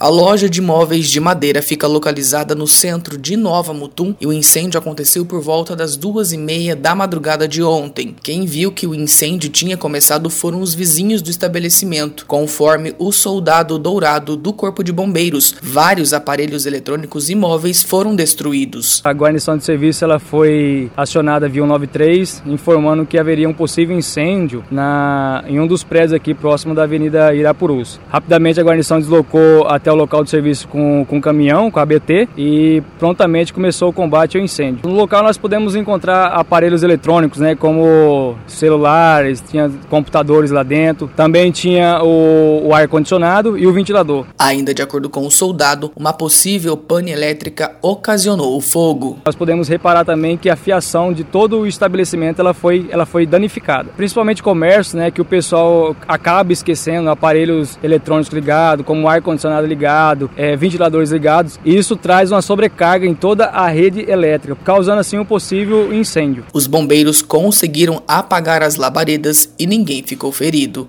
A loja de móveis de madeira fica localizada no centro de Nova Mutum e o incêndio aconteceu por volta das duas e meia da madrugada de ontem. Quem viu que o incêndio tinha começado foram os vizinhos do estabelecimento. Conforme o soldado dourado do Corpo de Bombeiros, vários aparelhos eletrônicos e móveis foram destruídos. A guarnição de serviço ela foi acionada via 193, informando que haveria um possível incêndio na, em um dos prédios aqui próximo da Avenida Irapurus. Rapidamente a guarnição deslocou até o local de serviço com, com um caminhão, com a ABT, e prontamente começou o combate ao incêndio. No local nós pudemos encontrar aparelhos eletrônicos, né, como celulares, tinha computadores lá dentro, também tinha o, o ar-condicionado e o ventilador. Ainda de acordo com o soldado, uma possível pane elétrica ocasionou o fogo. Nós podemos reparar também que a fiação de todo o estabelecimento ela foi, ela foi danificada. Principalmente comércio, né, que o pessoal acaba esquecendo aparelhos eletrônicos ligados, como ar-condicionado ligado, é, ventiladores ligados. E isso traz uma sobrecarga em toda a rede elétrica, causando assim um possível incêndio. Os bombeiros conseguiram apagar as labaredas e ninguém ficou ferido.